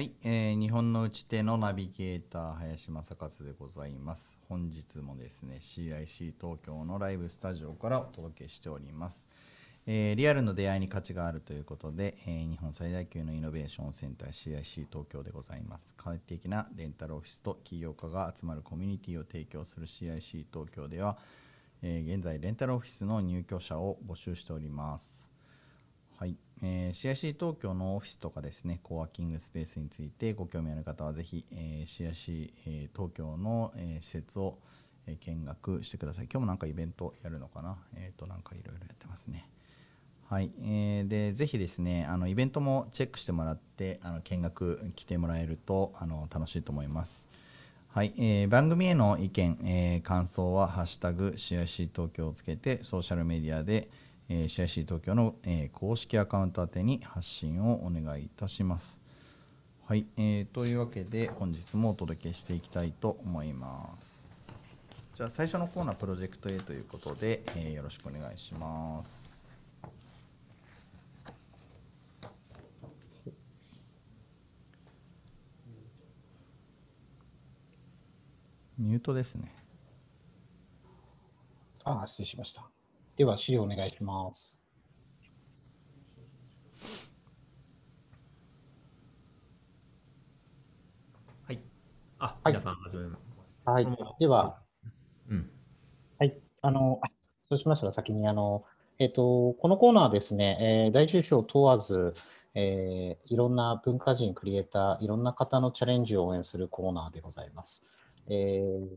はい、えー、日本の打ち手のナビゲーター林正和でございます。本日もですね CIC 東京のライブスタジオからお届けしております。えー、リアルの出会いに価値があるということで、えー、日本最大級のイノベーションセンター CIC 東京でございます。快適なレンタルオフィスと起業家が集まるコミュニティを提供する CIC 東京では、え、現在レンタルオフィスの入居者を募集しております。えー、CIC 東京のオフィスとかですね、コワーキングスペースについてご興味ある方はぜひ、えー、CIC、えー、東京の、えー、施設を、え、見学してください。今日もなんかイベントやるのかな？えっ、ー、と、なんかいろいろやってますね。はい、えー、でぜひですねあのイベントもチェックしてもらってあの見学来てもらえるとあの楽しいと思います。はい、えー、番組への意見、えー、感想は「ハッシュタグ CIC 東京」をつけてソーシャルメディアで、えー、CIC 東京の、えー、公式アカウント宛てに発信をお願いいたします。はい、えー、というわけで本日もお届けしていきたいと思います。じゃあ最初のコーナープロジェクト A ということで、えー、よろしくお願いします。ミュートですね。ああ、失礼しました。では、資料お願いします。はい。あ、はい、皆さん、はじめまして。はい。では、うん。はい。あの、そうしましたら先に、あの、えっ、ー、と、このコーナーですね、えー、大中小問わず、えー、いろんな文化人、クリエイター、いろんな方のチャレンジを応援するコーナーでございます。えー、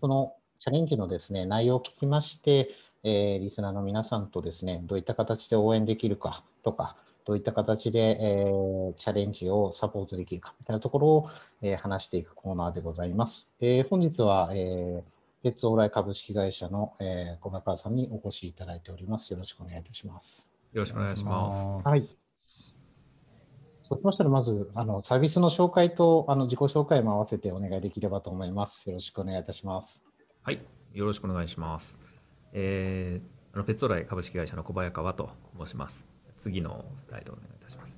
このチャレンジのですね、内容を聞きまして、えー、リスナーの皆さんとですね、どういった形で応援できるかとか、どういった形で、えー、チャレンジをサポートできるかみたいなところを、えー、話していくコーナーでございます。えー、本日は、えー、レッツオーライ株式会社の、えー、小中さんにお越しいただいております。よろしくお願いいたします。よろしくお願いします。はい。そうしましたら、まずあのサービスの紹介とあの自己紹介も合わせてお願いできればと思います。よろしくお願いいたします。はい、よろしくお願いします。えー、あのペッツオライ株式会社の小早川と申します。次のスライドお願いいたします。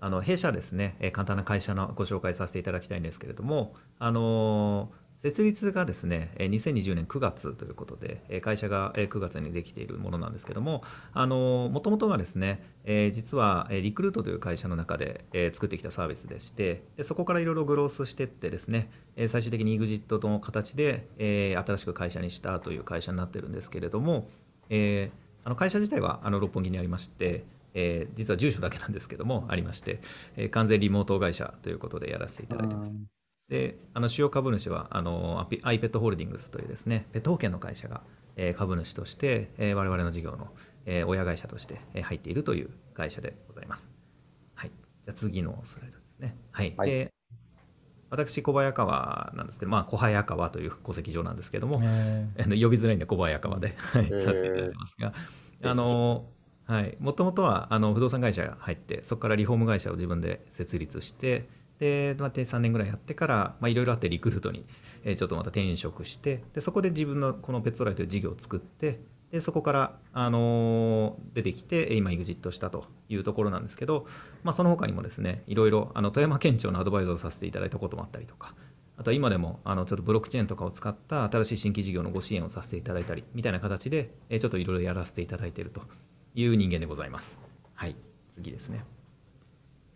あの弊社ですね、え簡単な会社のご紹介させていただきたいんですけれども、あのー設立がですね、2020年9月ということで、会社が9月にできているものなんですけども、もともとがですね、実はリクルートという会社の中で作ってきたサービスでして、そこからいろいろグロースしていってですね、最終的に EXIT の形で新しく会社にしたという会社になってるんですけれども、会社自体は六本木にありまして、実は住所だけなんですけどもありまして、完全リモート会社ということでやらせていただいてます。であの主要株主はあの iPet ホールディングスというですねペット保険の会社が、えー、株主として、えー、我々の事業の、えー、親会社として、えー、入っているという会社でございます。はい、じゃあ次のスライドですね。はい、はい、で私、小早川なんですけど、まあ、小早川という戸籍上なんですけども、呼びづらいんで小早川でさせていただきますが、あのはい、もともとはあの不動産会社が入って、そこからリフォーム会社を自分で設立して、で、まあ、3年ぐらいやってからいろいろあってリクルートに、ちょっとまた転職してでそこで自分のこのペットライという事業を作ってでそこから、あの、出てきて今 EXIT したというところなんですけど、まあ、その他にもですねいろいろあの富山県庁のアドバイザーをさせていただいたこともあったりとかあとは今でもあのちょっとブロックチェーンとかを使った新しい新規事業のご支援をさせていただいたりみたいな形で、ちょっといろいろやらせていただいているという人間でございます。はい次ですね。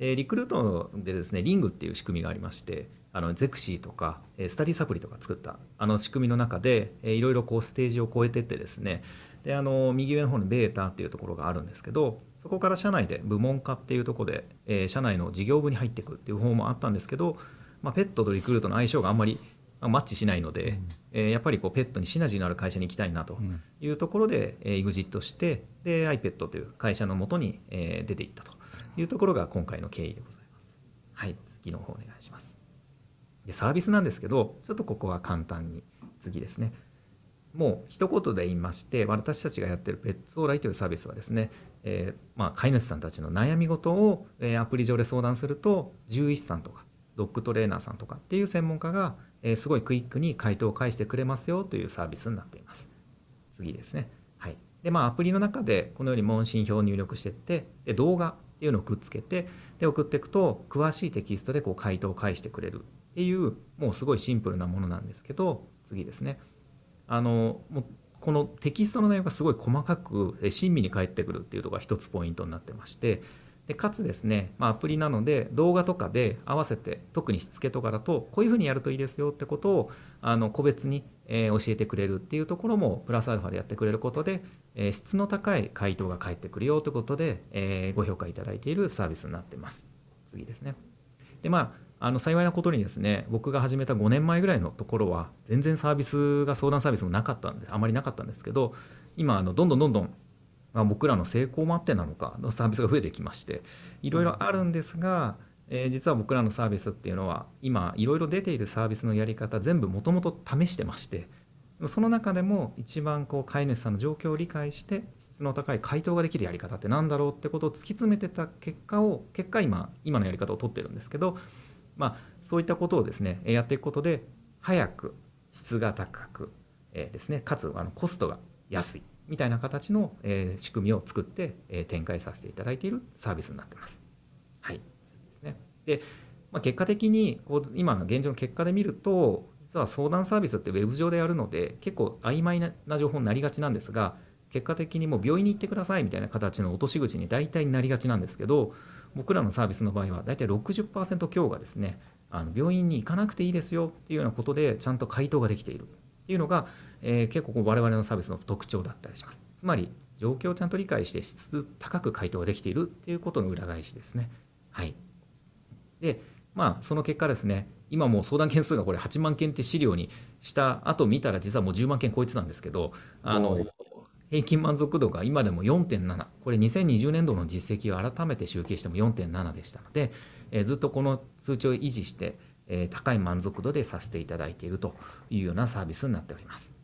えリクルートでですねリングっていう仕組みがありましてあのゼクシーとかスタディサプリとか作ったあの仕組みの中でいろいろこうステージを超えてってですねであの右上の方にベータっていうところがあるんですけどそこから社内で部門化っていうところで、えー、社内の事業部に入っていくっていう方もあったんですけど、まあ、ペットとリクルートの相性があんまりマッチしないので、うん、えー、やっぱりこうペットにシナジーのある会社に行きたいなというところで、うん、えー、EXIT してで iPet という会社のもとに、えー、出ていったというところが今回の経緯でございます。はい、次の方お願いします。でサービスなんですけど、ちょっとここは簡単に次ですね。もう一言で言いまして、私たちがやってるペッツオーライというサービスはですね、えー、まあ、飼い主さんたちの悩み事を、えー、アプリ上で相談すると、獣医師さんとか、ドッグトレーナーさんとかっていう専門家が、えー、すごいクイックに回答を返してくれますよというサービスになっています。次ですね。はい。で、まあ、アプリの中でこのように問診票を入力していって、で動画っていうのをくっつけてで送っていくと詳しいテキストでこう回答を返してくれる。っていうもうすごいシンプルなものなんですけど次ですね。あのもうこのテキストの内容がすごい細かく親身に返ってくるっていうところが一つポイントになってましてでかつですね、まあ、アプリなので動画とかで合わせて特にしつけとかだとこういうふうにやるといいですよってことをあの個別に、え、教えてくれるっていうところもプラスアルファでやってくれることで、え、質の高い回答が返ってくるよということで、え、ご評価いただいているサービスになってます。次ですね。でまああの幸いなことにですね僕が始めた5年前ぐらいのところは全然サービスが相談サービスもなかったんであまりなかったんですけど今あのどんどんどんどん、まあ、僕らの成功もあってなのかのサービスが増えてきましていろいろあるんですが、えー、実は僕らのサービスっていうのは今いろいろ出ているサービスのやり方全部もともと試してましてその中でも一番こう飼い主さんの状況を理解して質の高い回答ができるやり方って何だろうってことを突き詰めてた結果を結果今今のやり方を取ってるんですけどまあ、そういったことをですねやっていくことで早く質が高く、えー、ですねかつあのコストが安いみたいな形の、えー、仕組みを作って、えー、展開させていただいているサービスになってます。で、まあ、結果的にこう今の現状の結果で見ると実は相談サービスってウェブ上でやるので結構曖昧な情報になりがちなんですが結果的にもう病院に行ってくださいみたいな形の落とし口に大体なりがちなんですけど僕らのサービスの場合は大体60%強がですねあの病院に行かなくていいですよっていうようなことでちゃんと回答ができている。っていうのが、えー、結構我々のサービスの特徴だったりします。つまり状況をちゃんと理解して質高く回答ができているっていうことの裏返しですね。はい。でまあその結果ですね今もう相談件数がこれ8万件って資料にした後見たら実はもう10万件超えてたんですけどあの平均満足度が今でも4.7これ2020年度の実績を改めて集計しても4.7でしたので、えー、ずっとこの数値を維持して、えー、高い満足度でさせていただいているというようなサービスになっております。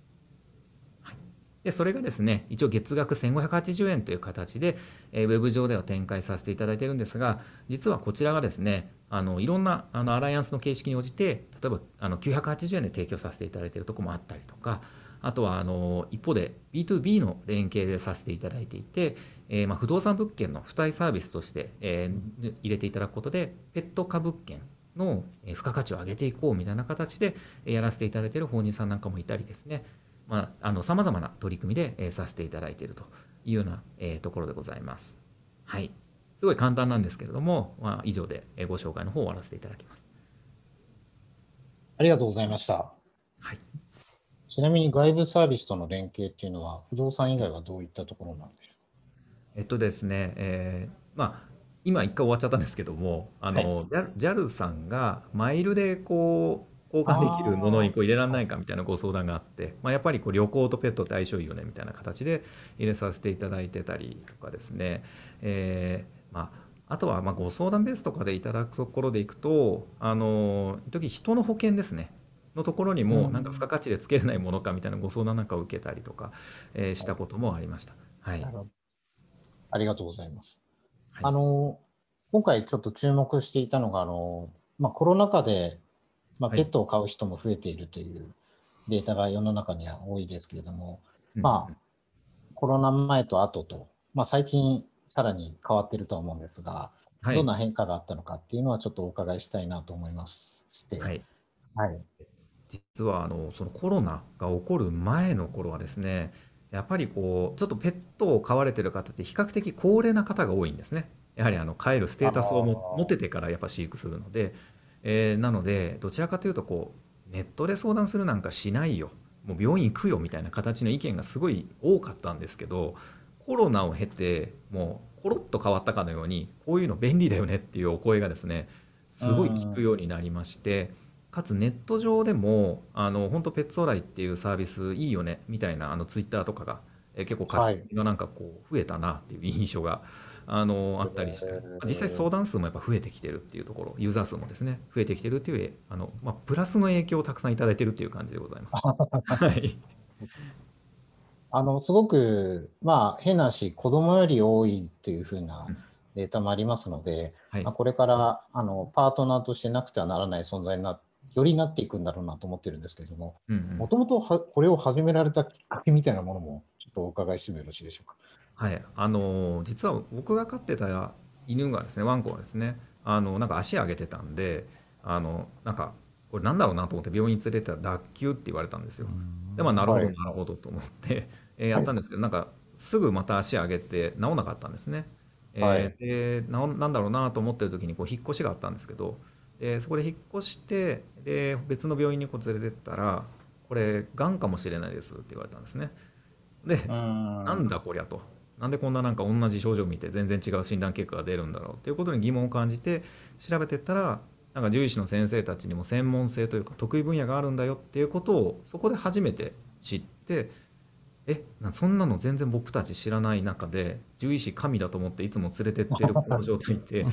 でそれがですね一応月額1580円という形で、えー、ウェブ上では展開させていただいているんですが実はこちらがですねあのいろんなあのアライアンスの形式に応じて例えばあの980円で提供させていただいているところもあったりとかあとはあの一方で B2B の連携でさせていただいていて、えー、ま不動産物件の付帯サービスとして、えー、入れていただくことでペット化物件の付加価値を上げていこうみたいな形でやらせていただいている法人さんなんかもいたりですね。さまざ、まな取り組みで、えさせていただいているというような、えところでございます。はい。すごい簡単なんですけれども、まあ、以上でご紹介の方を終わらせていただきます。ありがとうございました。はい。ちなみに外部サービスとの連携っていうのは、不動産以外はどういったところなんでしょう？えっとですね、えー、まあ、今一回終わっちゃったんですけども、あの、はい、JAL さんがマイルでこう、交換できるものにこう入れられないかみたいなご相談があって、まあ、やっぱりこう旅行とペットって相性いいよねみたいな形で入れさせていただいてたりとかですね、えー、まあ、あとはまご相談ベースとかでいただくところでいくと、あの時人の保険ですね。のところにもなんか付加価値でつけれないものかみたいなご相談なんかを受けたりとか、えー、したこともありました。はい、ありがとうございます。はい、あの今回ちょっと注目していたのがあの、まあ、コロナ禍で、まあ、ペットを飼う人も増えているというデータが世の中には多いですけれども、まあ、コロナ前と後と、まあ、最近さらに変わっていると思うんですが、はい、どんな変化があったのかっていうのはちょっとお伺いしたいなと思いまして。はい、はい。実はあのそのコロナが起こる前の頃はですねやっぱりこうちょっとペットを飼われてる方って比較的高齢な方が多いんですね。やはりあの飼えるステータスを持ててからやっぱ飼育するので、えー、なのでどちらかというとこうネットで相談するなんかしないよもう病院行くよみたいな形の意見がすごい多かったんですけどコロナを経てもうコロッと変わったかのようにこういうの便利だよねっていうお声がですねすごい聞くようになりまして。かつネット上でもあの本当ペッツオライっていうサービスいいよねみたいなあのツイッターとかが、え結構書き込みがなんかこう増えたなっていう印象があのあったりして、実際相談数もやっぱ増えてきてるっていうところユーザー数もですね増えてきてるっていうあの、まあ、プラスの影響をたくさんいただいてるっていう感じでございます。はい、あのすごくまあ変なし子供より多いっていうふうなデータもありますので、はい、まあ、これからあのパートナーとしてなくてはならない存在になってよりなっていくんだろうなと思ってるんですけれども、もともとこれを始められたきっかけみたいなものも、ちょっとお伺いしてもよろしいでしょうか？はい、あの実は僕が飼ってた犬がですねワンコがですねあのなんか足上げてたんであのなんかこれなんだろうなと思って病院に連れてったら脱臼って言われたんですよ。でまあなるほど、はいなるほどと思って、えーやったんですけど、なんかすぐまた足上げて治んなかったんですね。えーはいで治んなんだろうなと思ってる時にこう引っ越しがあったんですけどでそこで引っ越してで別の病院にこう連れてったらこれがんかもしれないですって言われたんですね。で、うんなんだこりゃと。なんでこんななんか同じ症状を見て全然違う診断結果が出るんだろうっていうことに疑問を感じて調べてったらなんか獣医師の先生たちにも専門性というか得意分野があるんだよっていうことをそこで初めて知ってえなそんなの全然僕たち知らない中で獣医師神だと思っていつも連れてってるこの状態って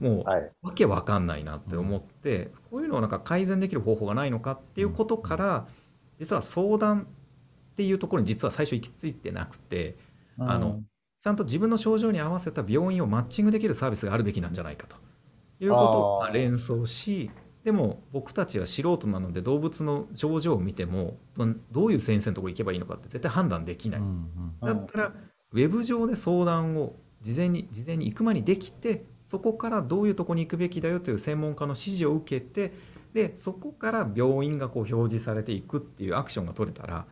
もうはい。わけわかんないなって思って、こういうのをなんか改善できる方法がないのかっていうことから、実は相談っていうところに実は最初行き着いてなくてあのちゃんと自分の症状に合わせた病院をマッチングできるサービスがあるべきなんじゃないかと。いうことを連想しでも僕たちは素人なので動物の症状を見てもどどういう先生のところに行けばいいのかって絶対判断できない。うんだったら、ウェブ上で相談を事前に事前に行く前にできてそこからどういうとこに行くべきだよという専門家の指示を受けてでそこから病院がこう表示されていくっていうアクションが取れたら、ま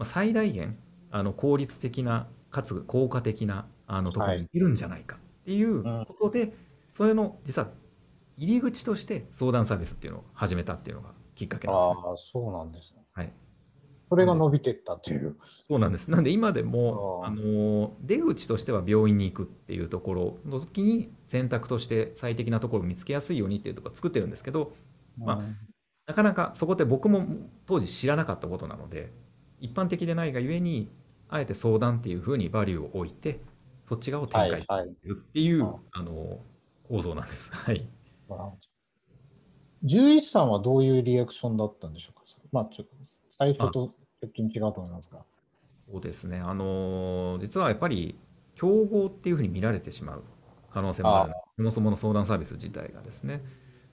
あ、最大限あの効率的なかつ効果的なあのところにいるんじゃないかっていうことで、それの実は入り口として相談サービスっていうのを始めたっていうのがきっかけなんですね。ああ、そうなんですね。はいそれが伸びてったっていう。そうなんです。なんで今でも、あの出口としては病院に行くっていうところの時に選択として最適なところを見つけやすいようにっていうところを作ってるんですけど、まあうんなかなかそこって僕も当時知らなかったことなので、一般的でないがゆえに、あえて相談っていうふうにバリューを置いて、そっち側を展開して。るっていう、ああの構造なんです。はい。獣医師さんはどういうリアクションだったんでしょうか？まあ、ちょっと最初と直近違うと思いますが。そうですね。あの実はやっぱり競合っていうふうに見られてしまう可能性もある。そもそもの相談サービス自体がですね。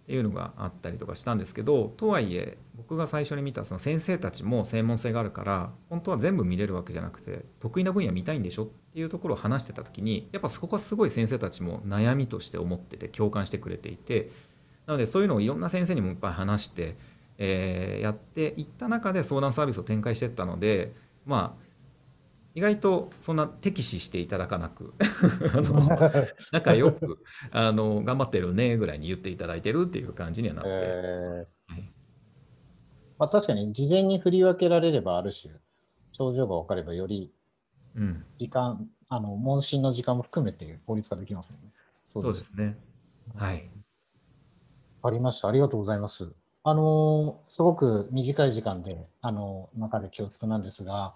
っていうのがあったりとかしたんですけど、とはいえ僕が最初に見たその先生たちも専門性があるから、本当は全部見れるわけじゃなくて、得意な分野見たいんでしょっていうところを話してた時に、やっぱそこはすごい先生たちも悩みとして思ってて共感してくれていて、なのでそういうのをいろんな先生にもいっぱい話して、えーやっていった中で相談サービスを展開してったので、まあ、意外とそんな敵視していただかなく あの 仲良くあの頑張ってるねぐらいに言っていただいてるっていう感じにはなって、えーはいまあ、確かに事前に振り分けられればある種、症状が分かればよりうん、時間、あの問診の時間も含めて効率化できますもんね。そうですね。はい。ありました。ありがとうございます。あのーすごく短い時間で、あのー中で恐縮なんですが、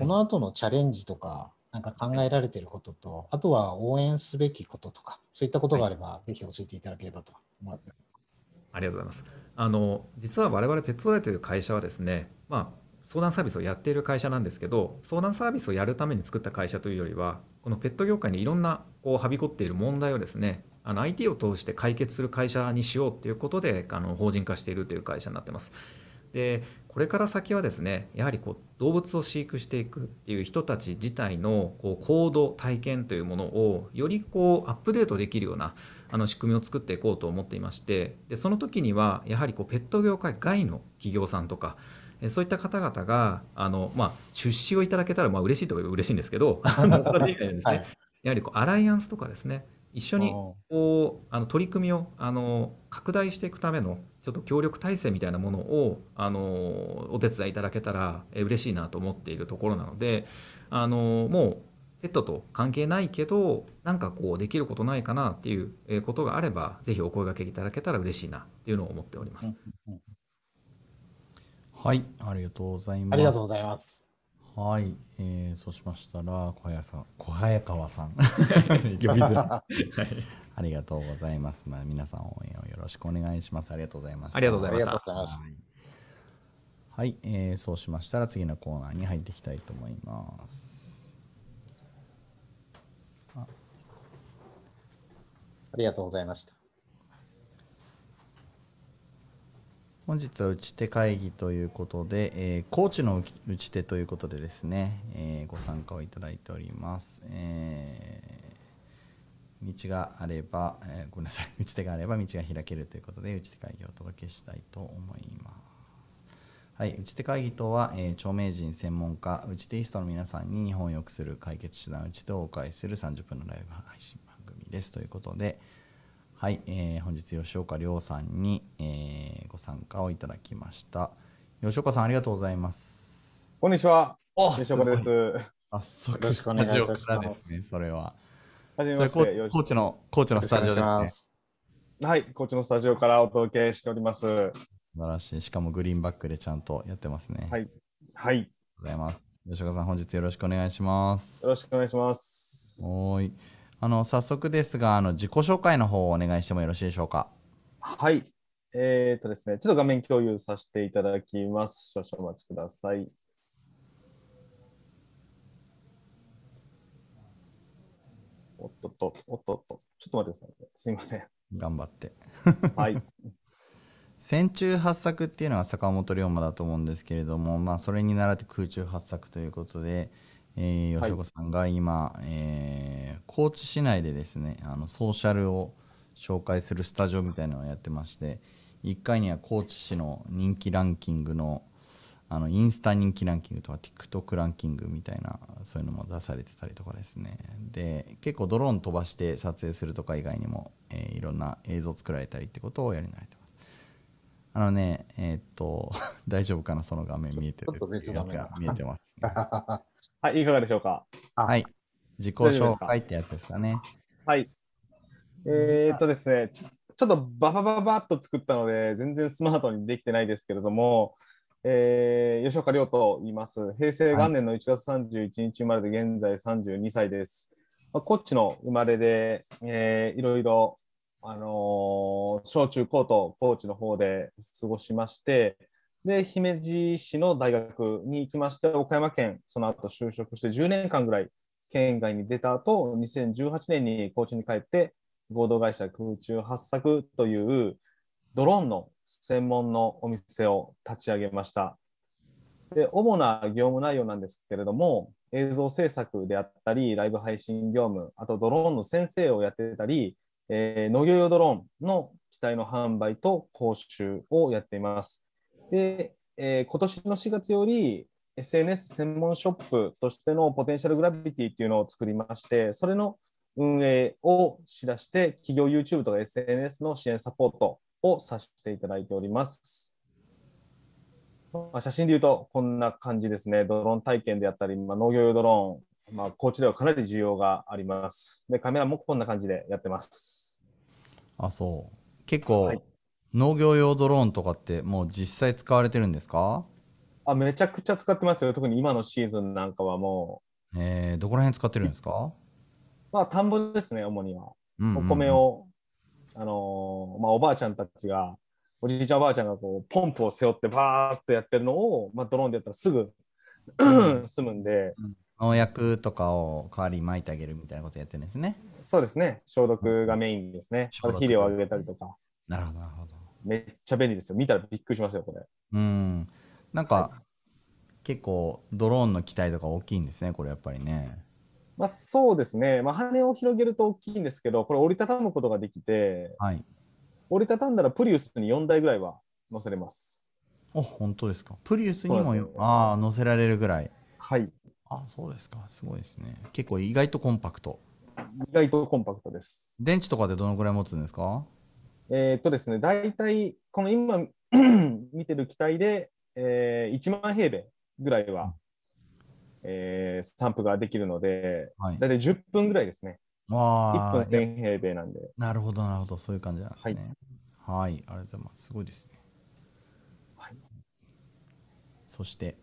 この後のチャレンジとか、なんか考えられていることと、あとは応援すべきこととか、そういったことがあれば、ぜひ教えていただければと思っております。ありがとうございます。あの実は我々ペットダイという会社はですね、まあ、相談サービスをやっている会社なんですけど、相談サービスをやるために作った会社というよりは、このペット業界にいろんなこうはびこっている問題をですね、あの IT を通して解決する会社にしようということであの法人化しているという会社になってます。でこれから先はですねやはりこう動物を飼育していくっていう人たち自体のこう行動体験というものをよりこうアップデートできるようなあの仕組みを作っていこうと思っていましてでその時にはやはりこうペット業界外の企業さんとかえそういった方々があの、まあ、出資をいただけたらまあ嬉しいといえば嬉しいんですけど それ以外にですね、はい。やはりこうアライアンスとかですね一緒にこうあの取り組みをあの拡大していくためのちょっと協力体制みたいなものをあのお手伝いいただけたらえ嬉しいなと思っているところなのであのもうペットと関係ないけどなんかこうできることないかなっていうえことがあればぜひお声掛けいただけたら嬉しいなっていうのを思っております。はい、ありがとうございます。ありがとうございます。はい、えー、そうしましたら小早さん、小早川さん、呼びづらいはいありがとうございます。まあ、皆さん応援をよろしくお願いします。ありがとうございました。ありがとうございましたありがとうございます。はい、えーそうしましたら次のコーナーに入っていきたいと思います。ありがとうございました。本日は打ち手会議ということで、えー、コーチの打ち手ということでですね、えーご参加をいただいております。えー道があれば、えーごめんなさい、打ち手があれば道が開けるということで、打ち手会議をお届けしたいと思います。はい、打ち手会議とは、えー著名人、専門家、打ち手イストの皆さんに日本を良くする解決手段、打ち手をお返しする30分のライブ配信番組です。ということで、はい、えー本日吉岡亮さんに、えーご参加をいただきました。吉岡さん、ありがとうございます。こんにちは。お吉岡です。早速、よろしくお願いいたしますね、それは。はじめまして。コーチの、コーチのスタジオですね。す。はい、こっちのスタジオからお届けしております。素晴らしい。しかもグリーンバックでちゃんとやってますね。はいはい、ようございます。吉岡さん、本日よろしくお願いします。ろしくお願いします。おーい。あの、早速ですが、あの、自己紹介の方をお願いしてもよろしいでしょうか？はい。えっ、とですね、ちょっと画面共有させていただきます。少々お待ちください。おっとっと、おっとっと、ちょっと待ってくださいね。すみません。頑張って。はい。戦中八作っていうのは坂本龍馬だと思うんですけれども、まあ、それに倣って空中八作ということで、えーはい。吉岡さんが今、えー高知市内でですねあのソーシャルを紹介するスタジオみたいなのをやってまして1回には高知市の人気ランキングのあのインスタ人気ランキングとか TikTok ランキングみたいなそういうのも出されてたりとかですね。で結構ドローン飛ばして撮影するとか以外にも、えーいろんな映像作られたりってことをやり慣れてますあのねえーっと 大丈夫かな？その画面見えてるちょっと別画面が見えてます、はい、いかがでしょうか？はい自己紹介ってやつですかねはい。えーっとですね、ちょちょっとババババッと作ったので、全然スマートにできてないですけれども、えー吉岡亮と言います。平成元年の1月31日生まれで現在32歳です。まあ、こっちの生まれで、えーいろいろ、あの小中高と高知の方で過ごしまして、で、姫路市の大学に行きまして、岡山県、その後就職して10年間ぐらい県外に出た後、2018年に高知に帰って、合同会社空中八作というドローンの専門のお店を立ち上げました。で主な業務内容なんですけれども、映像制作であったり、ライブ配信業務、あとドローンの先生をやってたり、えー農業用ドローンの機体の販売と講習をやっています。で、えー今年の4月より SNS 専門ショップとしてのポテンシャルグラビティっていうのを作りまして、それの運営をしだして、企業 YouTube とか SNS の支援サポートをさせていただいております。まあ、写真で言うと、こんな感じですね。ドローン体験であったり、まあ、農業用ドローン、まあ、高知ではかなり需要があります。で、カメラもこんな感じでやってます。あそう。結構、はい。農業用ドローンとかってもう実際使われてるんですか？あめちゃくちゃ使ってますよ。特に今のシーズンなんかはもえー、どこら辺使ってるんですか、う、まあ、田んぼですね、主には。うんうんうん。お米を、あのーまあ、おばあちゃんたちが、おじいちゃんおばあちゃんがこうポンプを背負ってバーっとやってるのを、まあ、ドローンでやったらすぐ 済むんで、農薬とかを代わりに撒いてあげるみたいなことやってるんですね。そうですね、消毒がメインですね。あと肥料をあげたりとか、なるほどなるほど。めっちゃ便利ですよ。見たらびっくりしますよ、これ。うん。なんか、結構ドローンの機体とか大きいんですねこれやっぱりね。まあ、そうですね、まあ、羽を広げると大きいんですけど、これ折りたたむことができて、はい。折りたたんだらプリウスに4台ぐらいは乗せれます。お本当ですか。プリウスにもああ乗せられるぐらい。はい。あそうですか。すごいですね。結構意外とコンパクト。意外とコンパクトです。電池とかでどのくらい持つんですか？えーっとですね、大体、この今 見てる機体で、えー1万平米ぐらいは、えースタンプができるので、はい。大体10分ぐらいですね。1分わあ1000平米なんで。なるほどなるほど。そういう感じなんですね。はい、ありがとうございます。すごいですね。はい。そして。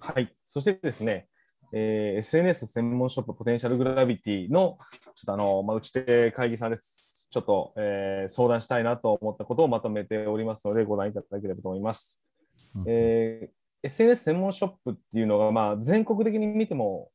はい。そしてですね、えー SNS 専門ショップポテンシャルグラビティの、ちょっとあの、まあ、打ち手会議さんです。ちょっと、えー相談したいなと思ったことをまとめておりますので、ご覧いただければと思います。うんえー SNS 専門ショップっていうのが、まあ、全国的に見ても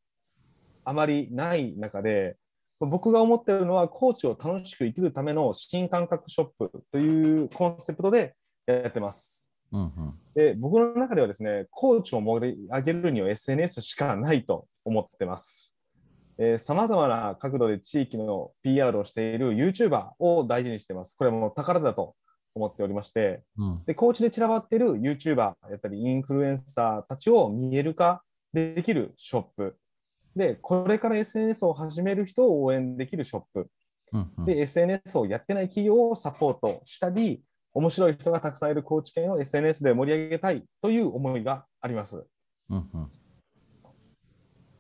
あまりない中で、僕が思っているのは、コーチを楽しく生きるための新感覚ショップというコンセプトでやってます。うんうん。で僕の中ではですね、コーチを盛り上げるには SNS しかないと思ってます。さまざまな角度で地域の PR をしている YouTuber を大事にしています。これはもう宝だと思っておりまして、うん、で高知で散らばっている YouTuber やったりインフルエンサーたちを見える化できるショップ。でこれから SNS を始める人を応援できるショップ、うんうん、で SNS をやってない企業をサポートしたり面白い人がたくさんいる高知県を SNS で盛り上げたいという思いがあります。うんうん、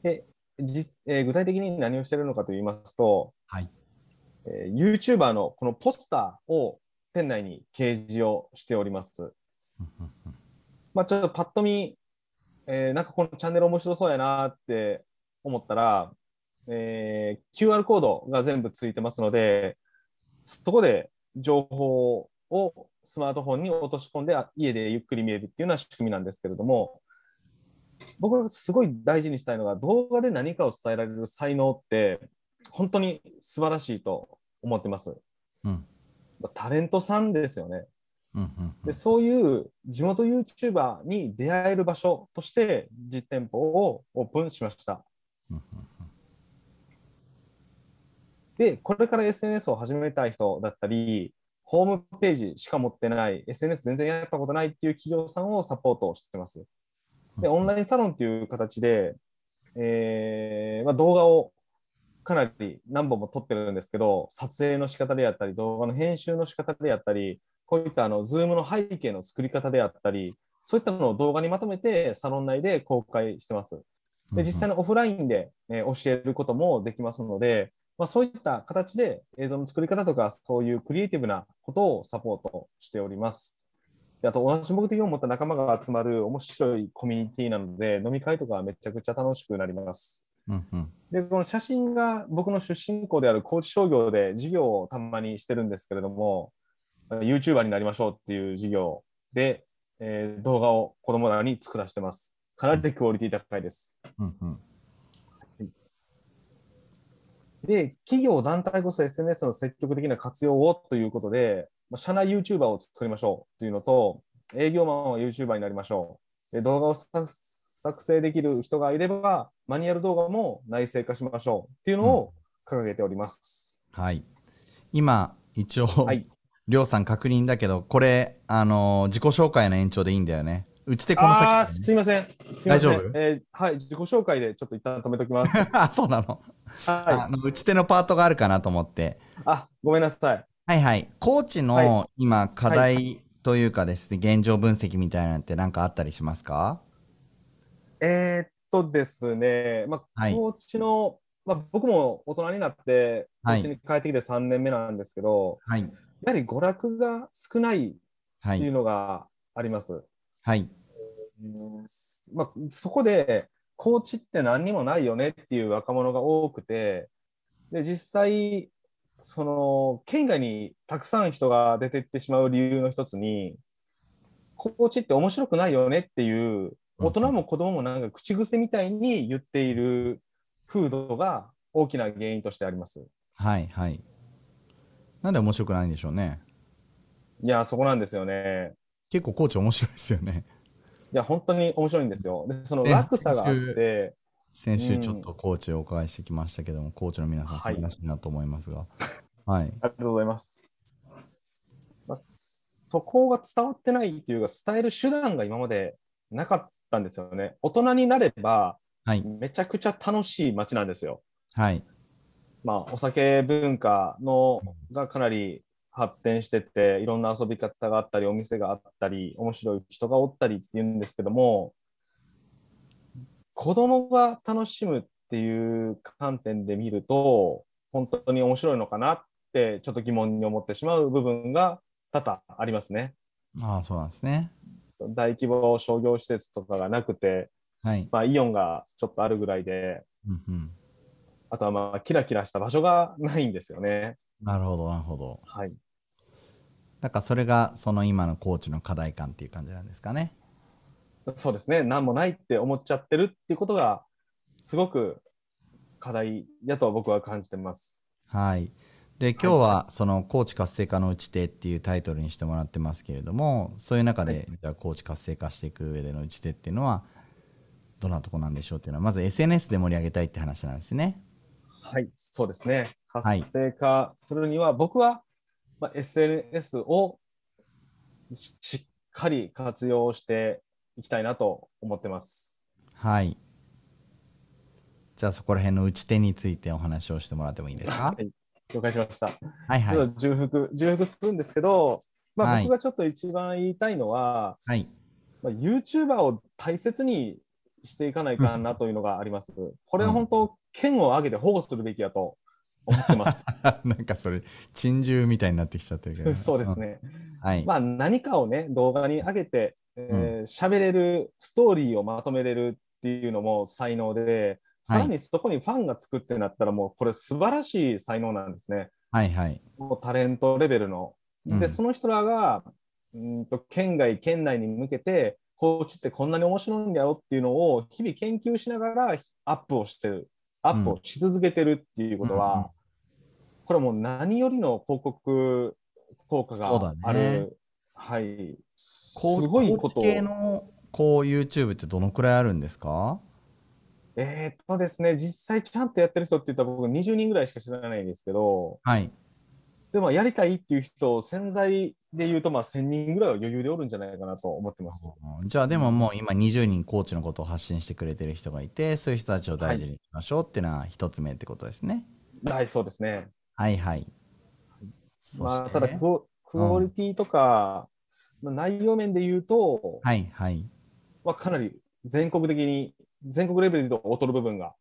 で実えー、具体的に何をしているのかといいますと、はいえー、YouTuber のこのポスターを店内に掲示をしております。まあ、ちょっとパッと見、えー、なんかこのチャンネル面白そうやなって思ったら、えー、QR コードが全部ついてますので、そこで情報をスマートフォンに落とし込んで家でゆっくり見えるっていうような仕組みなんですけれども、僕がすごい大事にしたいのが動画で何かを伝えられる才能って本当に素晴らしいと思ってます。うん、タレントさんですよね。でそういう地元 YouTuber に出会える場所として実店舗をオープンしました。で、これから SNS を始めたい人だったり、ホームページしか持ってない、SNS 全然やったことないっていう企業さんをサポートしてます。で、オンラインサロンっていう形で、えーまあ、動画をかなり何本も撮ってるんですけど、撮影の仕方であったり、動画の編集の仕方であったり、こういったあの Zoom の背景の作り方であったり、そういったのを動画にまとめてサロン内で公開してます。で実際のオフラインで、ね、教えることもできますので、まあ、そういった形で映像の作り方とか、そういうクリエイティブなことをサポートしております。であと、同じ目的を持った仲間が集まる面白いコミュニティなので、飲み会とかめちゃくちゃ楽しくなります。うんうん、で、この写真が僕の出身校である高知商業で授業をたまにしてるんですけれども、YouTuber になりましょうっていう授業で、えー、動画を子供らに作らせてます。かなりクオリティ高いです。うんうんで、企業、団体こそ SNS の積極的な活用をということで、社内 YouTuber を作りましょうというのと、営業マンは YouTuber になりましょう。で動画を作成できる人がいれば、マニュアル動画も内製化しましょうっていうのを掲げております。うん、はい。今、一応、はい、りょうさん確認だけど、これ、あのー、自己紹介の延長でいいんだよね。うちでこの先、ね、あすみません。す大丈夫、えー、はい、自己紹介でちょっと一旦止めときます。あ、そうなの。はい。あの打ち手のパートがあるかなと思って。あ、ごめんなさい。はいはい。コーチの今、課題というかですね、はい、現状分析みたいなのって何かあったりしますか？えー、っとですね、まあ、はい、コーチの、まあ、僕も大人になって、コーチに帰ってきて3年目なんですけど、はい、やはり娯楽が少ないっていうのがあります。はい。まあ、そこで、コーチって何にもないよねっていう若者が多くて、で実際、その県外にたくさん人が出てってしまう理由の一つに、コーチって面白くないよねっていう、大人も子供もなんか口癖みたいに言っている風土が大きな原因としてあります。はいはい。なんで面白くないんでしょうね。いや、そこなんですよね。結構コーチ面白いですよね。いや、本当に面白いんですよ。で、その落差があって、先週ちょっとコーチをお伺いしてきましたけども、うん、コーチの皆さん、素晴らしいなと思いますが。はい。はい、ありがとうございます。まあ、そこが伝わってないっていうか、伝える手段が今までなかったんですよね。大人になれば、はい、めちゃくちゃ楽しい街なんですよ。はい。まあ、お酒文化のがかなり発展してて、いろんな遊び方があったり、お店があったり、面白い人がおったりっていうんですけども、子供が楽しむっていう観点で見ると、本当に面白いのかなって、ちょっと疑問に思ってしまう部分が多々ありますね。ああ、そうなんですね。大規模商業施設とかがなくて、はいまあ、イオンがちょっとあるぐらいで、うんうん、あとはまあキラキラした場所がないんですよね。なるほど、なるほど。はい、だからそれがその今のコーチの課題感っていう感じなんですかね。そうですね、何もないって思っちゃってるっていうことが、すごく課題やと僕は感じてます。はい。で、今日はそのコーチ活性化の打ち手っていうタイトルにしてもらってますけれども、そういう中で、じゃあコーチ活性化していく上での打ち手っていうのは、どんなとこなんでしょうっていうのは、まず SNS で盛り上げたいって話なんですね。はい、そうですね。はい活性化するには、僕は、まあ、SNS をししっかり活用していきたいなと思ってます。はい。じゃあそこら辺の打ち手についてお話をしてもらってもいいですか？はい、了解しました。はいはいちょっと重複、重複するんですけど、まあ、はい僕がちょっと一番言いたいのは、はいまあ、YouTuber を大切にしていかないかなというのがあります。これは本当、剣を挙げて保護するべきだと思ってます。なんかそれ珍獣みたいになってきちゃってるけど そうですね。うんはい、まあ、何かをね、動画に上げて、えー喋れる、ストーリーをまとめれるっていうのも才能で、さらにそこにファンがつくってなったら、もうこれ素晴らしい才能なんですね。はいはいもうタレントレベルの。で、うんその人らが、うんと県外、県内に向けて、コーチってこんなに面白いんだよっていうのを日々研究しながらアップをしてる、アップをし続けてるっていうことは、うんうんこれはもう何よりの広告効果がある、はい、すごいことを。系のこう YouTube ってどのくらいあるんですか？えーっとですね、実際ちゃんとやってる人って言ったら僕20人ぐらいしか知らないんですけど、はいでもやりたいっていう人、潜在で言うとまあ1000人ぐらいは余裕でおるんじゃないかなと思ってます。じゃあでももう今20人コーチのことを発信してくれてる人がいてそういう人たちを大事にしましょうっていうのは一つ目ってことですねはい、そうですね。はいはいそまあ、ただクオ、クオリティとか、まあ内容面で言うと、はいはいまあ、かなり全国的に、全国レベルで劣る部分が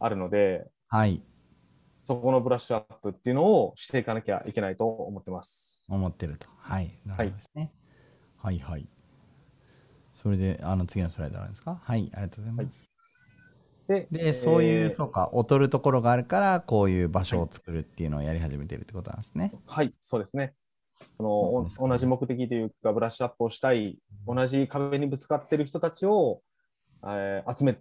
あるので、はいそこのブラッシュアップっていうのをしていかなきゃいけないと思ってます。思ってると。はい。なるほどですね。はい、はい、それで、あの次のスライドあるんですか？はい、ありがとうございます。で、で、そういう、えーそうか、劣るところがあるから、こういう場所を作るっていうのをやり始めてるってことなんですね。はい、そうですね。そのなんですかお同じ目的というか、ブラッシュアップをしたい、同じ壁にぶつかってる人たちを、えー集め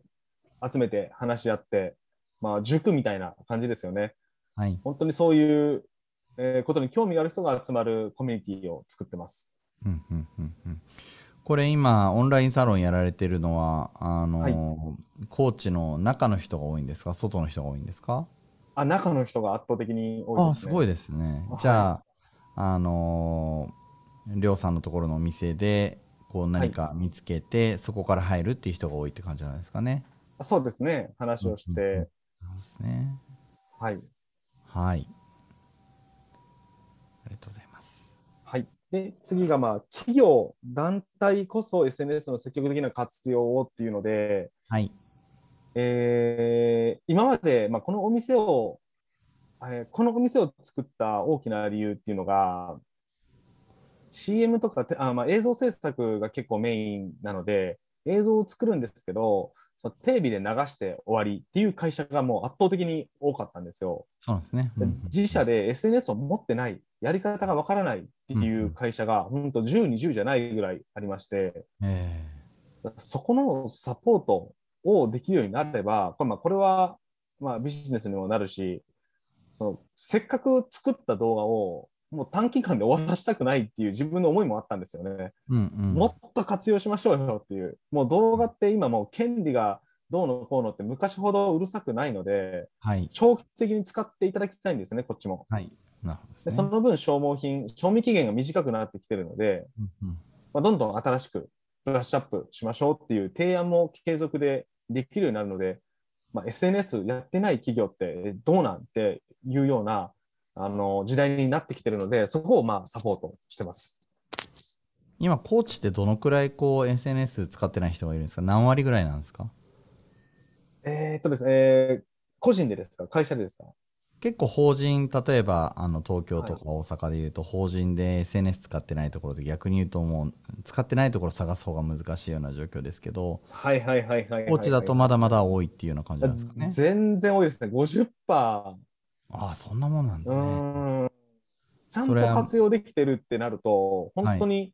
集めて話し合って、まあ、塾みたいな感じですよね。はい。本当にそういう、えーことに興味がある人が集まるコミュニティを作ってます。うんうんうんうんこれ今、オンラインサロンやられてるのは、あの、はいコーチの中の人が多いんですか？外の人が多いんですか？あ、中の人が圧倒的に多いあですね。すごいですねは。いじゃあ、あのー、りょうさんのところのお店で、こう何か見つけて、そこから入るっていう人が多いって感じなんですかね？そうですね。話をして、うんうんうんそうですね。はい。はい。ありがとうございます。はい。で、次が、まあ、企業、団体こそ SNS の積極的な活用をっていうので、はい。えー今まで、まあ、このお店を、えーこのお店を作った大きな理由っていうのが、CM とかてあ、まあ、映像制作が結構メインなので、映像を作るんですけど、そのテレビで流して終わりっていう会社がもう圧倒的に多かったんですよ。そうですね。うんうん自社で SNS を持ってない、やり方がわからないっていう会社が、本当10、20じゃないぐらいありまして、えそこのサポートをできるようになれば、これまあこれはまあビジネスにもなるし、そのせっかく作った動画をもう短期間で終わらせたくないっていう自分の思いもあったんですよね。ーうんうん。もっと活用しましょうよっていう。もう動画って今もう権利がどうのこうのって昔ほどうるさくないので、はい。長期的に使っていただきたいんですね、こっちも。はい。なるほどね。でその分消耗品、賞味期限が短くなってきてるので、うんうんまあ、どんどん新しくブラッシュアップしましょうっていう提案も継続でできるようになるので、まあ、SNS やってない企業ってえどうなんていうようなあの時代になってきてるので、そこをまあサポートしてます。今、コーチってどのくらいこう SNS 使ってない人がいるんですか？何割ぐらいなんですか？えーっとですね、えー個人でですか？会社でですか？結構法人、例えばあの東京とか大阪で言うと、法人で SNS 使ってないところで逆に言うともう使ってないところ探す方が難しいような状況ですけど、はいはいはいはいはい、コーチだとまだまだ多いっていうような感じなんですかね？全然多いですね。50%。ああ、そんなもんなんだうね。ーんちゃんと活用できてるってなると、本当に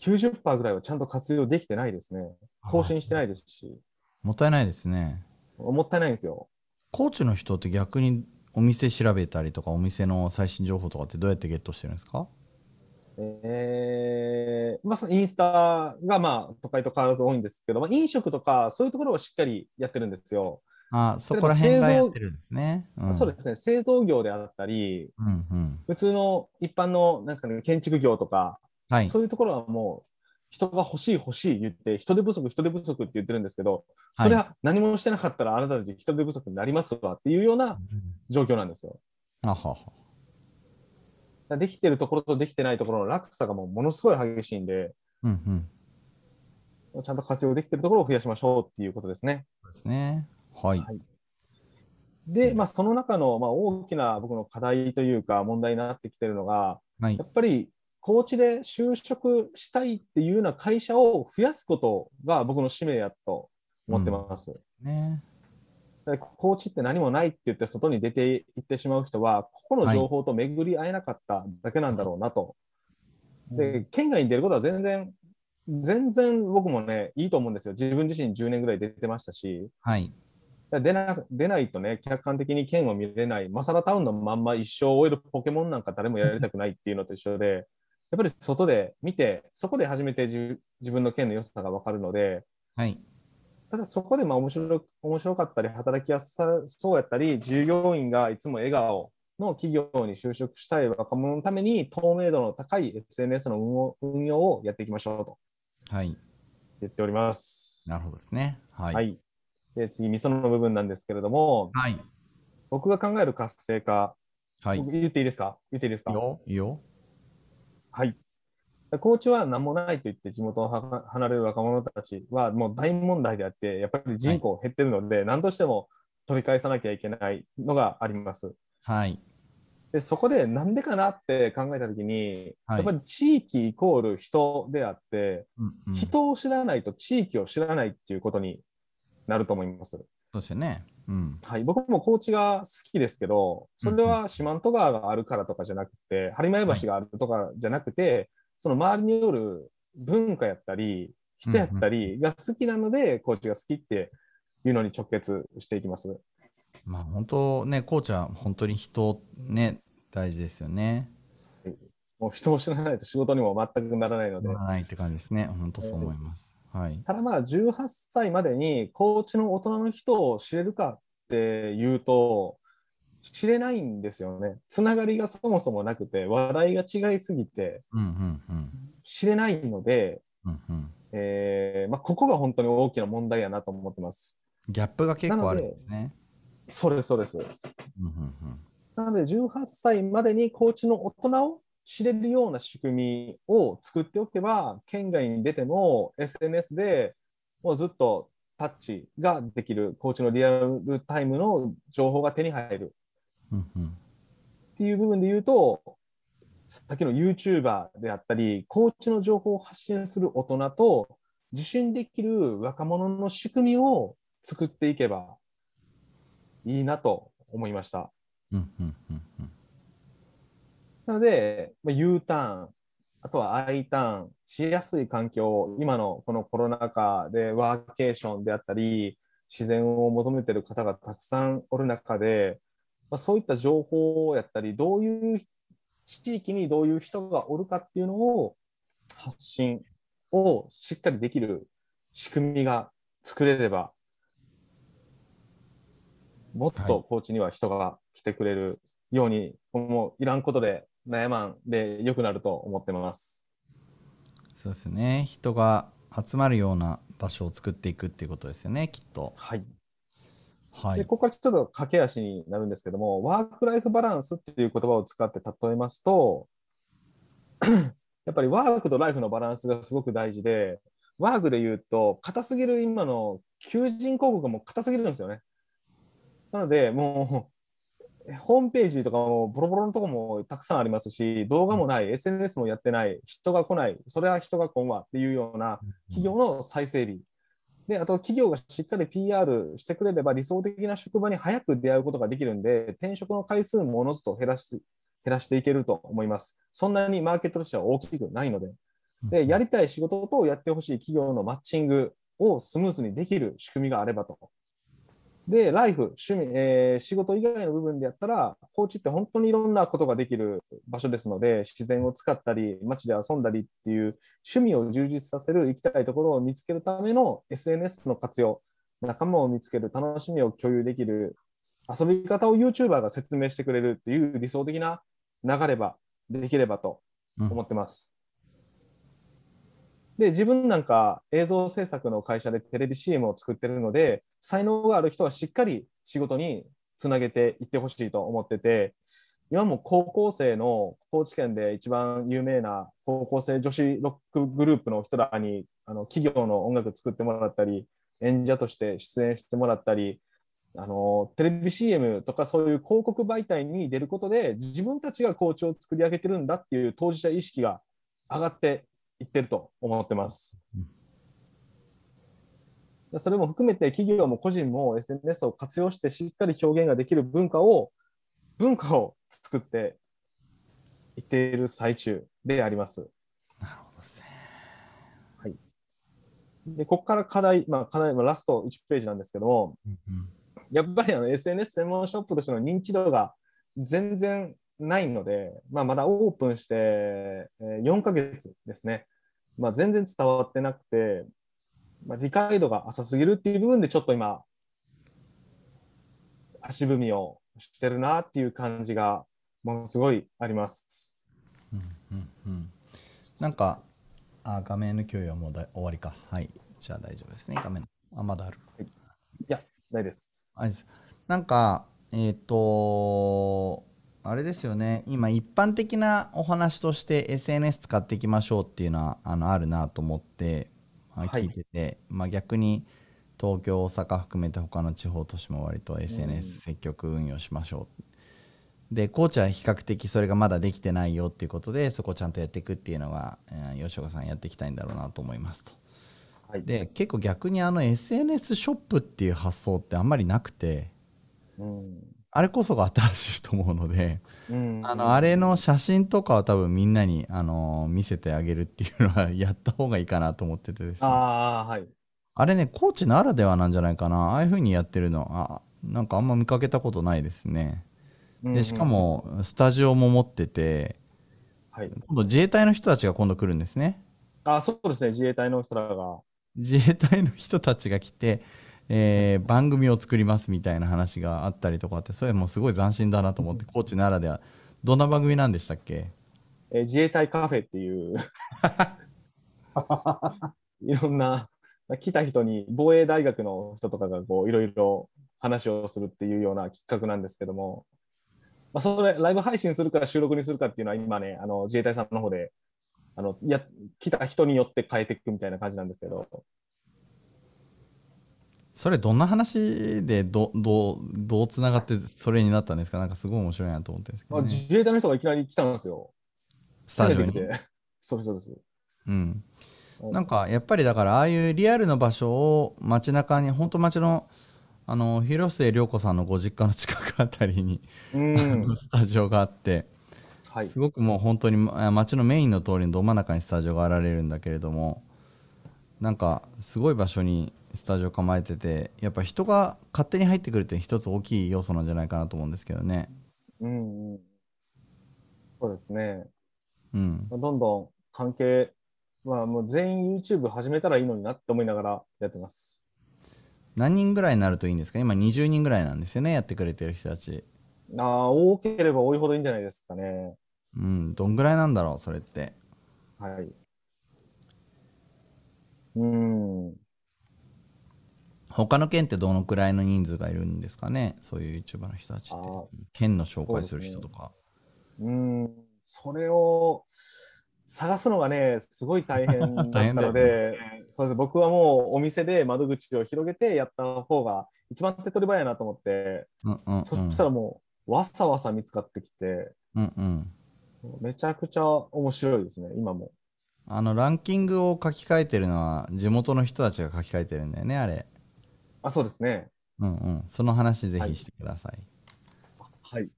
90%ぐらいはちゃんと活用できてないですね。更新してないですし、もったいないですね。もったいないんですよ。コーチの人って逆にお店調べたりとか、お店の最新情報とかってどうやってゲットしてるんですか？えーまあ、そのインスタがまあ都会と変わらず多いんですけど、まあ、飲食とかそういうところはしっかりやってるんですよ。あそこら辺がやってるんですね。うん、そうですね、製造業であったり、うんうん、普通の一般のなんですか、ね、建築業とか、はい、そういうところはもう、人が欲しい欲しい言って、人手不足、人手不足って言ってるんですけど、それは何もしてなかったらあなたたち人手不足になりますわっていうような状況なんですよ。あははできてるところとできてないところの落差がもうものすごい激しいんで、うんうん、ちゃんと活用できてるところを増やしましょうっていうことですね。そうですね。はい。はい、で、まあ、その中の、まあ、大きな僕の課題というか問題になってきてるのが、はい、やっぱり高知で就職したいっていうような会社を増やすことが僕の使命やと思ってます。うん、ね、高知って何もないって言って外に出ていってしまう人は、ここの情報と巡り合えなかっただけなんだろうなと。はい、で、県外に出ることは全然、全然僕もね、いいと思うんですよ。自分自身10年ぐらい出てましたし。はい。出な出ないとね、客観的に県を見れない、マサラタウンのまんま一生終えるポケモンなんか誰もやりたくないっていうのと一緒で、やっぱり外で見て、そこで初めて自分の県の良さが分かるので、はい、ただそこでまあ面白面白かったり、働きやすさそうやったり、従業員がいつも笑顔の企業に就職したい若者のために、透明度の高い SNS の運用をやっていきましょうと、はい、言っております。なるほどですね。はい。はい、で次、みその部分なんですけれども、はい、僕が考える活性化、はい、言っていいですか？言っていいですか？いいよ。いいよはい。高知は何もないと言って地元を離れる若者たちはもう大問題であって、やっぱり人口減ってるので、はい、何としても取り返さなきゃいけないのがあります。はい。でそこでなんでかなって考えたときに、はい、やっぱり地域イコール人であって、うんうん、人を知らないと地域を知らないっていうことになると思います。そうですよね。うん、はい、僕も高知が好きですけど、それは四万十川があるからとかじゃなくて、播磨橋があるとかじゃなくて、はい、その周りによる文化やったり、人やったりが好きなので、高知が好きっていうのに直結していきます。まあ本当ね、コーチは本当に人ね、大事ですよね。もう人を知らないと仕事にも全くならないので。ならないって感じですね。本当そう思います。はい、ただまあ18歳までに高知の大人の人を知れるかっていうと知れないんですよね。つながりがそもそもなくて話題が違いすぎて知れないので、えまあ、ここが本当に大きな問題やなと思ってます。ギャップが結構あるんですね。そうです、そうです。なので18歳までに高知の大人を知れるような仕組みを作っておけば、県外に出ても SNS でもうずっとタッチができる、コーチのリアルタイムの情報が手に入る。っていう部分で言うと、さっきの YouTuber であったり、コーチの情報を発信する大人と、受信できる若者の仕組みを作っていけばいいなと思いました。うんうんうんうんなので、まあ、U ターン、あとは I ターンしやすい環境、今のこのコロナ禍でワーケーションであったり、自然を求めている方がたくさんおる中で、まあ、そういった情報やったり、どういう地域にどういう人がおるかっていうのを発信をしっかりできる仕組みが作れれば、もっと高知には人が来てくれるように、もういらんことで悩まんで良くなると思ってます。そうですね。人が集まるような場所を作っていくっていうことですよね、きっと。はい。はい、でここからちょっと駆け足になるんですけども、ワーク・ライフ・バランスっていう言葉を使って例えますと、やっぱりワークとライフのバランスがすごく大事で、ワークで言うと、硬すぎる今の求人広告も硬すぎるんですよね。なので、もホームページとかもボロボロのとこもたくさんありますし、動画もない、SNS もやってない、人が来ない、それは人が来んわっていうような企業の再整備。で、あと企業がしっかり PR してくれれば理想的な職場に早く出会うことができるんで、転職の回数もおのずと減らし減らしていけると思います。そんなにマーケットとしては大きくないので。で、やりたい仕事とやってほしい企業のマッチングをスムーズにできる仕組みがあればとで、ライフ、趣味、えー、仕事以外の部分でやったら、高知って本当にいろんなことができる場所ですので、自然を使ったり、街で遊んだりっていう趣味を充実させる行きたいところを見つけるための SNS の活用、仲間を見つける、楽しみを共有できる、遊び方を YouTuber が説明してくれるっていう理想的な流ればできればと思ってます。うん、で、自分なんか映像制作の会社でテレビ CM を作ってるので、才能がある人はしっかり仕事につなげていってほしいと思ってて、今も高校生の高知県で一番有名な高校生女子ロックグループの人らにあの企業の音楽作ってもらったり、演者として出演してもらったり、あのテレビ CM とかそういう広告媒体に出ることで自分たちがコーチを作り上げてるんだっていう当事者意識が上がっていってると思ってます。それも含めて企業も個人も SNS を活用してしっかり表現ができる文化を文化を作っていっている最中であります。なるほどですね。はい。で、ここから課題、まあ、課題、まあ、ラスト1ページなんですけども、うんうん、やっぱりあの SNS 専門ショップとしての認知度が全然ないので、まあ、まだオープンして4ヶ月ですね。まあ、全然伝わってなくて、まあ、理解度が浅すぎるっていう部分でちょっと今、足踏みをしてるなっていう感じがものすごいあります。うんうんうん、なんかあ画面の共有はもうだ終わりか。はい。じゃあ大丈夫ですね。画面。あ、まだある。はい、いや、ないです。あですなんか、えっ、ー、とあれですよね。今、一般的なお話として SNS 使っていきましょうっていうのはあのあるなと思って、まあ、聞いてて、はい、まあ、逆に東京、大阪含めて他の地方都市も割と SNS 積極運用しましょう。で高知は比較的それがまだできてないよっていうことでそこをちゃんとやっていくっていうのが、えー、吉岡さんやっていきたいんだろうなと思いますと。はい、で結構逆にあの SNS ショップっていう発想ってあんまりなくて、うん、あれこそが新しいと思うので、うん、あのあれの写真とかは多分みんなにあの見せてあげるっていうのはやった方がいいかなと思っててですね。あはいあれね、高知ならではなんじゃないかな。ああいう風にやってるの、あなんかあんま見かけたことないですね。で、しかも、スタジオも持ってて、はい、今度自衛隊の人たちが今度来るんですね。あそうですね、自衛隊の人らが。自衛隊の人たちが来て、えー、番組を作りますみたいな話があったりとかって、それもすごい斬新だなと思って、高知ならでは。どんな番組なんでしたっけ？えー、自衛隊カフェっていう。いろんな来た人に防衛大学の人とかがこういろいろ話をするっていうような企画なんですけども、まあ、それライブ配信するか収録にするかっていうのは今ねあの自衛隊さんの方であのや来た人によって変えていくみたいな感じなんですけどそれどんな話でどどうどうつながってそれになったんですか？なんかすごい面白いなと思ってるんですけど、ね、自衛隊の人がいきなり来たんですよ。スタジオに？そうそうです。うん。なんかやっぱりだからああいうリアルの場所を街中に本当街のあの広末涼子さんのご実家の近くあたりに、うん、スタジオがあって、はい、すごくもう本当に街のメインの通りのど真ん中にスタジオがあられるんだけれどもなんかすごい場所にスタジオ構えててやっぱ人が勝手に入ってくるって一つ大きい要素なんじゃないかなと思うんですけどね。うん、うん、そうですね。うん、どんどん関係まあ、もう全員 YouTube 始めたらいいのになって思いながらやってます。何人ぐらいになるといいんですか？今20人ぐらいなんですよね、やってくれてる人たち。ああ、多ければ多いほどいいんじゃないですかね。うん、どんぐらいなんだろう、それって。はい。うん。他の県ってどのくらいの人数がいるんですかね？そういう YouTuber の人たちって。県の紹介する人とか。う、ね、ん、それを、探すのがね、すごい大変だったので、そうです僕はもうお店で窓口を広げてやった方が一番手っ取り早いなと思って、うんうんうん、そしたらもうわさわさ見つかってきて、うんうん、めちゃくちゃ面白いですね、今も。あのランキングを書き換えてるのは地元の人たちが書き換えてるんだよね、あれ。あ、そうですね。うんうん。その話ぜひしてください。はい。はい、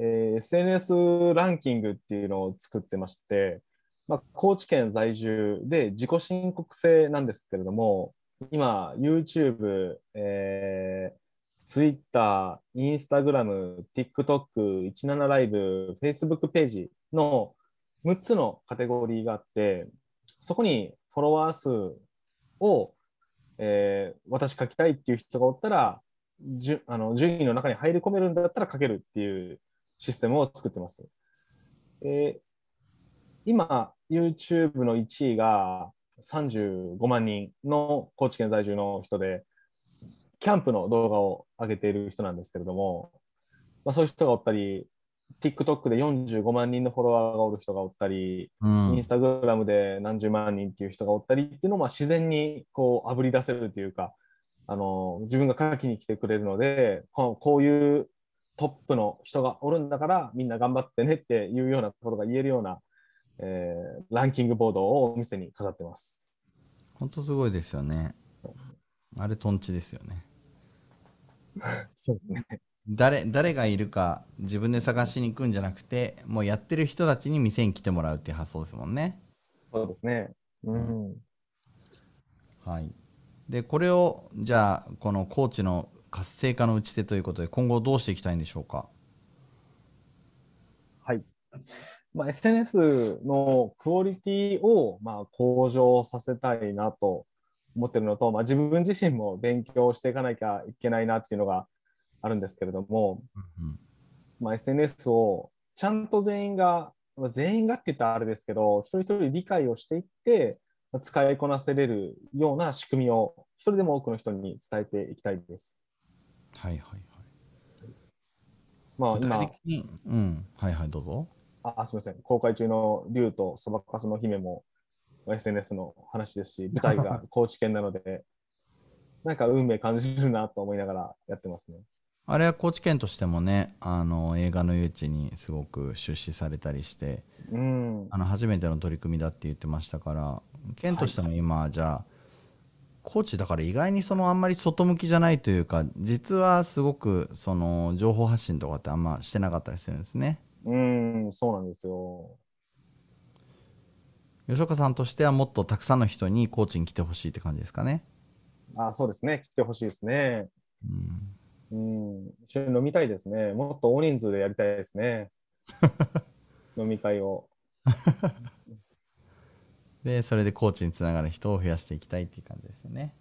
えー、SNS ランキングっていうのを作ってまして、まあ、高知県在住で自己申告制なんですけれども、今、YouTube、えー、Twitter、Instagram、TikTok、17ライブ、Facebook ページの6つのカテゴリーがあって、そこにフォロワー数を、えー私書きたいっていう人がおったら、じゅあの順位の中に入り込めるんだったら書けるっていうシステムを作ってます。えー今、YouTube の1位が35万人の高知県在住の人で、キャンプの動画を上げている人なんですけれども、まあ、そういう人がおったり、TikTok で45万人のフォロワーがおる人がおったり、うんインスタグラムで何十万人っていう人がおったりっていうのをまあ自然にこうあぶり出せるというか、あの自分が書きに来てくれるのでこうこういうトップの人がおるんだからみんな頑張ってねっていうようなことが言えるような、えーランキングボードをお店に飾ってます。本当すごいですよねあれトンチですよね そうですね。誰誰がいるか自分で探しに行くんじゃなくてもうやってる人たちに店に来てもらうっていう発想ですもんねそうですね。うん。はいでこれをじゃあこのコーチの活性化の打ち手ということで今後どうしていきたいんでしょうか？はい。まあ、SNS のクオリティをまあ向上させたいなと思ってるのと、まあ、自分自身も勉強していかなきゃいけないなっていうのがあるんですけれども、うんまあ、SNS をちゃんと全員が、まあ、全員がって言ったらあれですけど、一人一人理解をしていって、まあ使いこなせれるような仕組みを一人でも多くの人に伝えていきたいです。はいはいはいまあ、今うんはいはいどうぞあ、すみません。公開中の竜とそばかすの姫も SNS の話ですし、舞台が高知県なので、なんか運命感じるなと思いながらやってますね。あれは高知県としてもねあの映画の誘致にすごく出資されたりしてうん。あの初めての取り組みだって言ってましたから県としても今、じゃあ高知だから意外にそのあんまり外向きじゃないというか実はすごくその情報発信とかってあんましてなかったりするんですねうん、そうなんですよ。吉岡さんとしてはもっとたくさんの人に高知に来てほしいって感じですかねあ、そうですね。来てほしいですね。うんうん。一緒に飲みたいですね。もっと大人数でやりたいですね。飲み会を。でそれで高知につながる人を増やしていきたいっていう感じですよね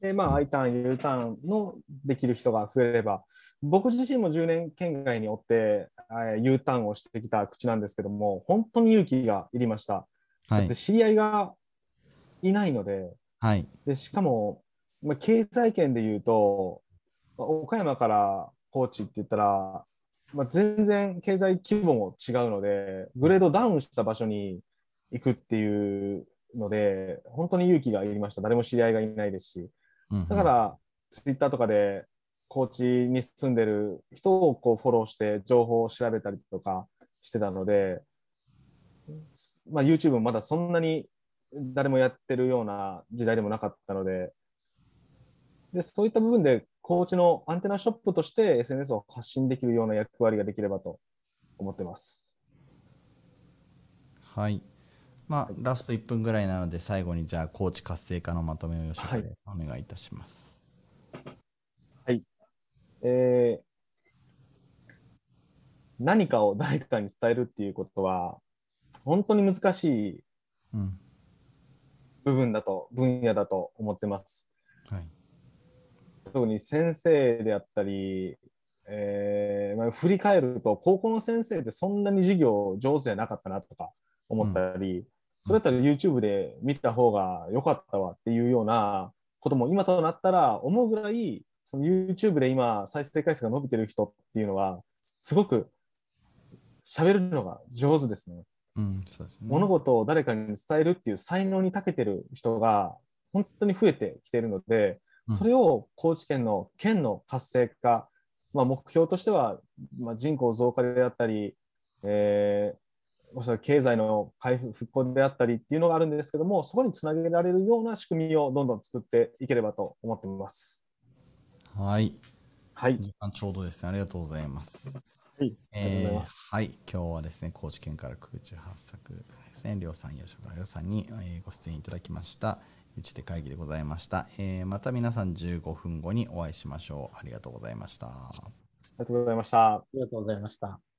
で、まあ、I ターン、U ターンのできる人が増えれば、僕自身も10年県外におって、えー U ターンをしてきた口なんですけども、本当に勇気がいりました。はいで知り合いがいないので、はいでしかも、まあ、経済圏でいうと、まあ岡山から高知って言ったら、まあ、全然経済規模も違うので、グレードダウンした場所に行くっていうので、本当に勇気がいりました。誰も知り合いがいないですし。だから、ツイッターとかで、高知に住んでる人をこうフォローして、情報を調べたりとかしてたので、まあ、YouTube もまだそんなに誰もやってるような時代でもなかったので、でそういった部分で、高知のアンテナショップとして SNS を発信できるような役割ができればと思ってます。はい。まあ、ラスト1分ぐらいなので、最後にじゃあ、高知活性化のまとめを吉岡でお願いいたします。えー何かを誰かに伝えるっていうことは、本当に難しいうん。部分だと、分野だと思ってます。はい。特に先生であったり、えーまあ、振り返ると、高校の先生ってそんなに授業上手じゃなかったなとか思ったり、それだったら YouTube で見た方が良かったわっていうようなことも今となったら思うぐらい、その YouTube で今再生回数が伸びてる人っていうのは、すごく喋るのが上手ですね。うん、そうですね。物事を誰かに伝えるっていう才能に長けてる人が本当に増えてきているので、うんそれを高知県の県の活性化、まあ、目標としては、まあ、人口増加であったり、えー、おそらく経済の回復復興であったりっていうのがあるんですけども、そこにつなげられるような仕組みをどんどん作っていければと思っています。はい。はい。時間ちょうどですね。ありがとうございます。はい、ありがとうございえーます。はい、今日はですね、高知県から空中発作ですね、りょうさん、吉岡りょうさんに、えーご出演いただきました。うちで会議でございました、えーまた皆さん15分後にお会いしましょう。ありがとうございました。ありがとうございました。ありがとうございました。